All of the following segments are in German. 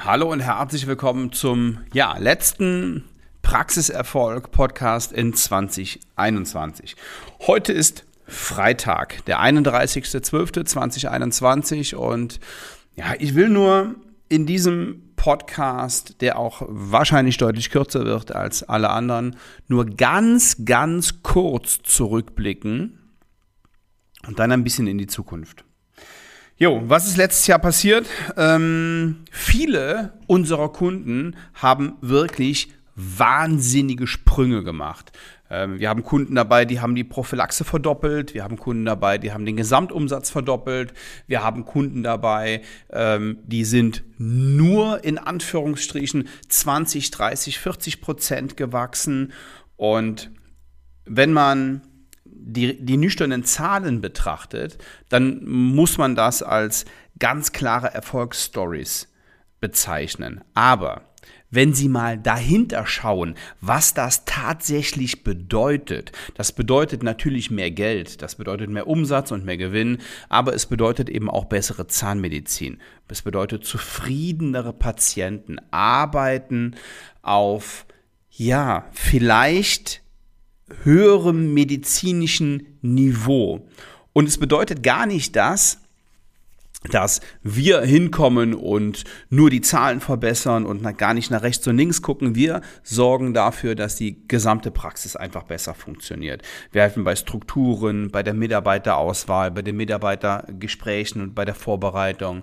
Hallo und herzlich willkommen zum ja, letzten Praxiserfolg Podcast in 2021. Heute ist Freitag, der 31.12.2021 und ja, ich will nur in diesem Podcast, der auch wahrscheinlich deutlich kürzer wird als alle anderen, nur ganz, ganz kurz zurückblicken und dann ein bisschen in die Zukunft. Jo, was ist letztes Jahr passiert? Ähm, viele unserer Kunden haben wirklich wahnsinnige Sprünge gemacht. Ähm, wir haben Kunden dabei, die haben die Prophylaxe verdoppelt. Wir haben Kunden dabei, die haben den Gesamtumsatz verdoppelt. Wir haben Kunden dabei, ähm, die sind nur in Anführungsstrichen 20, 30, 40 Prozent gewachsen. Und wenn man die, die nüchternen Zahlen betrachtet, dann muss man das als ganz klare Erfolgsstories bezeichnen. Aber wenn Sie mal dahinter schauen, was das tatsächlich bedeutet, das bedeutet natürlich mehr Geld, das bedeutet mehr Umsatz und mehr Gewinn, aber es bedeutet eben auch bessere Zahnmedizin. Es bedeutet zufriedenere Patienten, arbeiten auf, ja, vielleicht höherem medizinischen Niveau. Und es bedeutet gar nicht das, dass wir hinkommen und nur die Zahlen verbessern und gar nicht nach rechts und links gucken. Wir sorgen dafür, dass die gesamte Praxis einfach besser funktioniert. Wir helfen bei Strukturen, bei der Mitarbeiterauswahl, bei den Mitarbeitergesprächen und bei der Vorbereitung.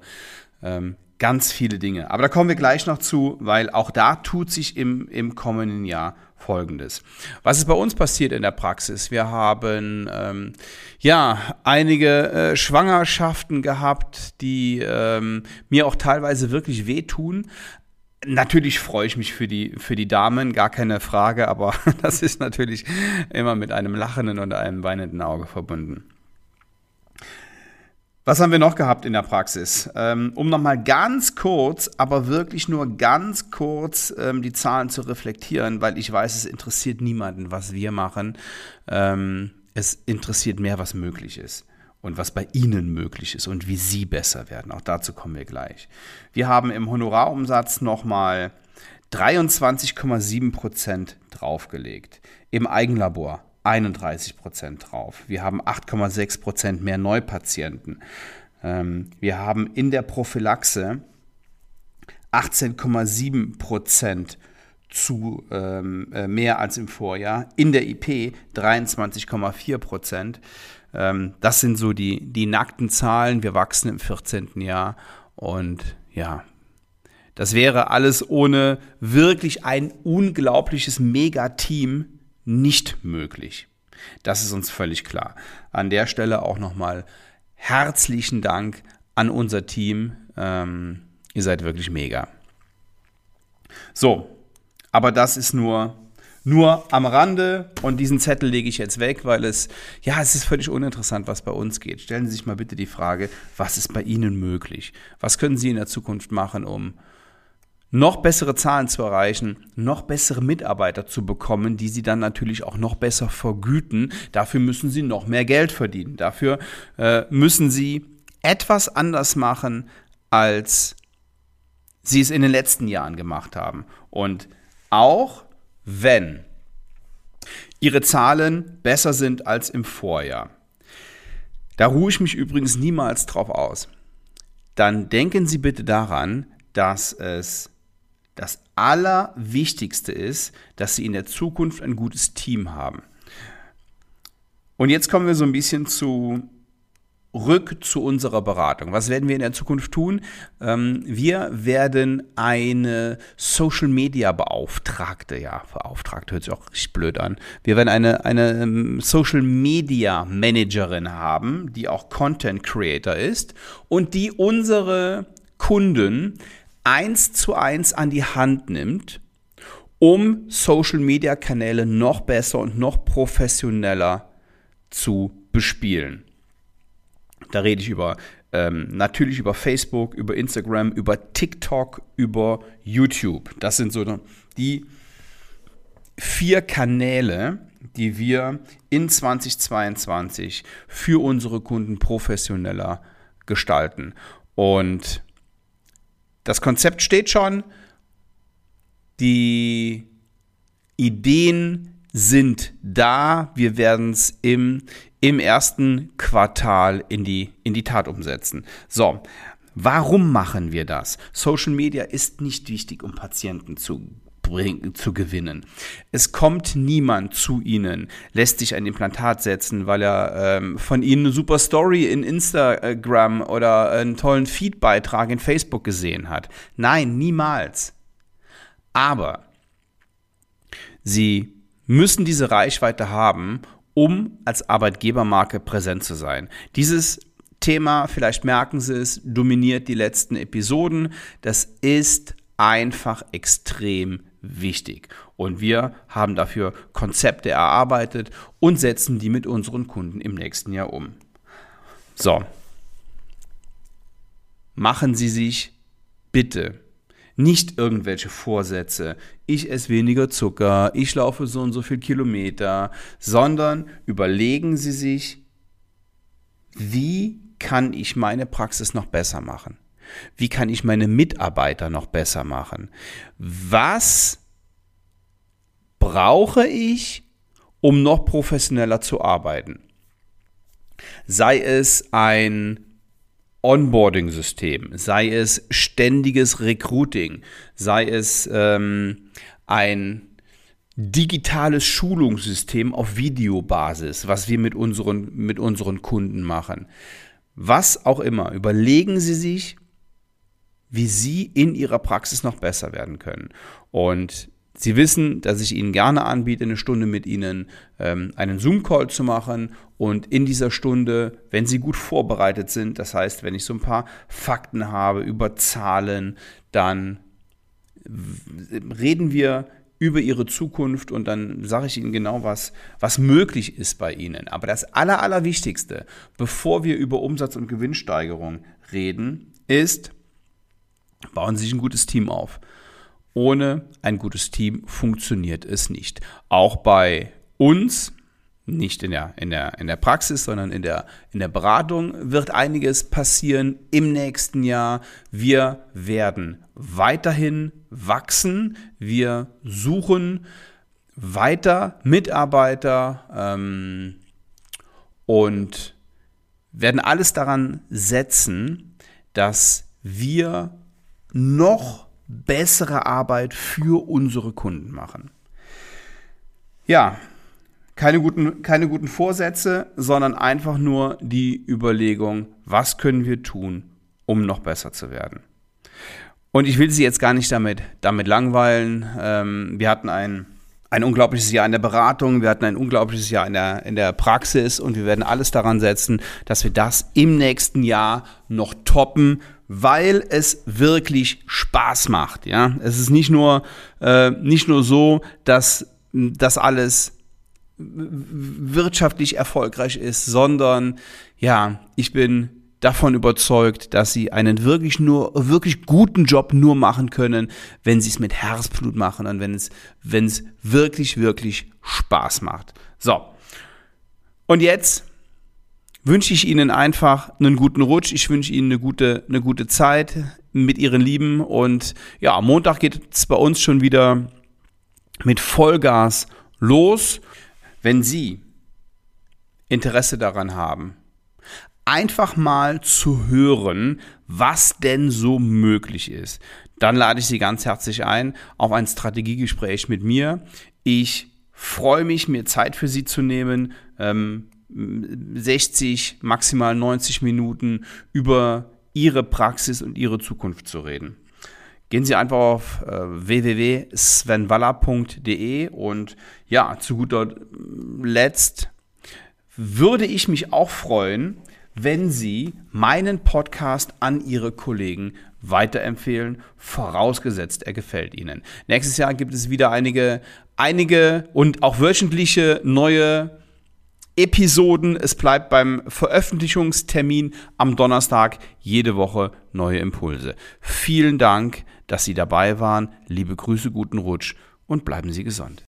Ähm, ganz viele Dinge. Aber da kommen wir gleich noch zu, weil auch da tut sich im, im kommenden Jahr Folgendes. Was ist bei uns passiert in der Praxis? Wir haben ähm, ja einige äh, Schwangerschaften gehabt, die ähm, mir auch teilweise wirklich wehtun. Natürlich freue ich mich für die, für die Damen, gar keine Frage, aber das ist natürlich immer mit einem lachenden und einem weinenden Auge verbunden. Was haben wir noch gehabt in der Praxis? Ähm, um nochmal ganz kurz, aber wirklich nur ganz kurz ähm, die Zahlen zu reflektieren, weil ich weiß, es interessiert niemanden, was wir machen. Ähm, es interessiert mehr, was möglich ist und was bei Ihnen möglich ist und wie Sie besser werden. Auch dazu kommen wir gleich. Wir haben im Honorarumsatz nochmal 23,7 Prozent draufgelegt. Im Eigenlabor 31 Prozent drauf. Wir haben 8,6 Prozent mehr Neupatienten. Ähm, wir haben in der Prophylaxe 18,7 Prozent zu ähm, äh, mehr als im Vorjahr. In der IP 23,4 Prozent. Ähm, das sind so die, die nackten Zahlen. Wir wachsen im 14. Jahr und ja, das wäre alles ohne wirklich ein unglaubliches Megateam nicht möglich. Das ist uns völlig klar. An der Stelle auch nochmal herzlichen Dank an unser Team. Ähm, ihr seid wirklich mega. So, aber das ist nur nur am Rande und diesen Zettel lege ich jetzt weg, weil es, ja, es ist völlig uninteressant, was bei uns geht. Stellen Sie sich mal bitte die Frage, was ist bei Ihnen möglich? Was können Sie in der Zukunft machen, um noch bessere Zahlen zu erreichen, noch bessere Mitarbeiter zu bekommen, die sie dann natürlich auch noch besser vergüten. Dafür müssen sie noch mehr Geld verdienen. Dafür äh, müssen sie etwas anders machen, als sie es in den letzten Jahren gemacht haben. Und auch wenn ihre Zahlen besser sind als im Vorjahr, da ruhe ich mich übrigens niemals drauf aus, dann denken Sie bitte daran, dass es das Allerwichtigste ist, dass sie in der Zukunft ein gutes Team haben. Und jetzt kommen wir so ein bisschen zu rück zu unserer Beratung. Was werden wir in der Zukunft tun? Ähm, wir werden eine Social Media Beauftragte, ja, Beauftragte hört sich auch richtig blöd an. Wir werden eine, eine ähm, Social Media Managerin haben, die auch Content Creator ist und die unsere Kunden eins zu eins an die Hand nimmt, um Social-Media-Kanäle noch besser und noch professioneller zu bespielen. Da rede ich über ähm, natürlich über Facebook, über Instagram, über TikTok, über YouTube. Das sind so die vier Kanäle, die wir in 2022 für unsere Kunden professioneller gestalten. Und das Konzept steht schon, die Ideen sind da, wir werden es im, im ersten Quartal in die, in die Tat umsetzen. So, warum machen wir das? Social Media ist nicht wichtig, um Patienten zu zu gewinnen. Es kommt niemand zu ihnen, lässt sich ein Implantat setzen, weil er ähm, von ihnen eine super Story in Instagram oder einen tollen Feed-Beitrag in Facebook gesehen hat. Nein, niemals. Aber sie müssen diese Reichweite haben, um als Arbeitgebermarke präsent zu sein. Dieses Thema, vielleicht merken Sie es, dominiert die letzten Episoden. Das ist einfach extrem wichtig. Und wir haben dafür Konzepte erarbeitet und setzen die mit unseren Kunden im nächsten Jahr um. So. Machen Sie sich bitte nicht irgendwelche Vorsätze, ich esse weniger Zucker, ich laufe so und so viel Kilometer, sondern überlegen Sie sich, wie kann ich meine Praxis noch besser machen? Wie kann ich meine Mitarbeiter noch besser machen? Was brauche ich, um noch professioneller zu arbeiten? Sei es ein Onboarding-System, sei es ständiges Recruiting, sei es ähm, ein digitales Schulungssystem auf Videobasis, was wir mit unseren, mit unseren Kunden machen. Was auch immer, überlegen Sie sich, wie Sie in Ihrer Praxis noch besser werden können. Und Sie wissen, dass ich Ihnen gerne anbiete, eine Stunde mit Ihnen ähm, einen Zoom-Call zu machen und in dieser Stunde, wenn Sie gut vorbereitet sind, das heißt, wenn ich so ein paar Fakten habe über Zahlen, dann reden wir über Ihre Zukunft und dann sage ich Ihnen genau, was, was möglich ist bei Ihnen. Aber das Aller, Allerwichtigste, bevor wir über Umsatz- und Gewinnsteigerung reden, ist, bauen Sie sich ein gutes Team auf. Ohne ein gutes Team funktioniert es nicht. Auch bei uns, nicht in der, in der, in der Praxis, sondern in der, in der Beratung wird einiges passieren im nächsten Jahr. Wir werden weiterhin wachsen. Wir suchen weiter Mitarbeiter ähm, und werden alles daran setzen, dass wir noch bessere Arbeit für unsere Kunden machen. Ja, keine guten, keine guten Vorsätze, sondern einfach nur die Überlegung, was können wir tun, um noch besser zu werden. Und ich will Sie jetzt gar nicht damit, damit langweilen. Ähm, wir hatten ein, ein unglaubliches Jahr in der Beratung, wir hatten ein unglaubliches Jahr in der, in der Praxis und wir werden alles daran setzen, dass wir das im nächsten Jahr noch toppen, weil es wirklich Spaß macht. Ja, es ist nicht nur äh, nicht nur so, dass das alles wirtschaftlich erfolgreich ist, sondern ja, ich bin davon überzeugt, dass sie einen wirklich nur wirklich guten Job nur machen können, wenn sie es mit Herzblut machen und wenn es wenn es wirklich wirklich Spaß macht. So. Und jetzt wünsche ich Ihnen einfach einen guten Rutsch. Ich wünsche Ihnen eine gute, eine gute Zeit mit Ihren Lieben. Und ja, Montag geht es bei uns schon wieder mit Vollgas los. Wenn Sie Interesse daran haben, einfach mal zu hören, was denn so möglich ist, dann lade ich Sie ganz herzlich ein auf ein Strategiegespräch mit mir. Ich freue mich, mir Zeit für Sie zu nehmen. Ähm, 60, maximal 90 Minuten über Ihre Praxis und Ihre Zukunft zu reden. Gehen Sie einfach auf äh, www.svenwaller.de und ja, zu guter Letzt würde ich mich auch freuen, wenn Sie meinen Podcast an Ihre Kollegen weiterempfehlen, vorausgesetzt er gefällt Ihnen. Nächstes Jahr gibt es wieder einige, einige und auch wöchentliche neue Episoden. Es bleibt beim Veröffentlichungstermin am Donnerstag jede Woche neue Impulse. Vielen Dank, dass Sie dabei waren. Liebe Grüße, guten Rutsch und bleiben Sie gesund.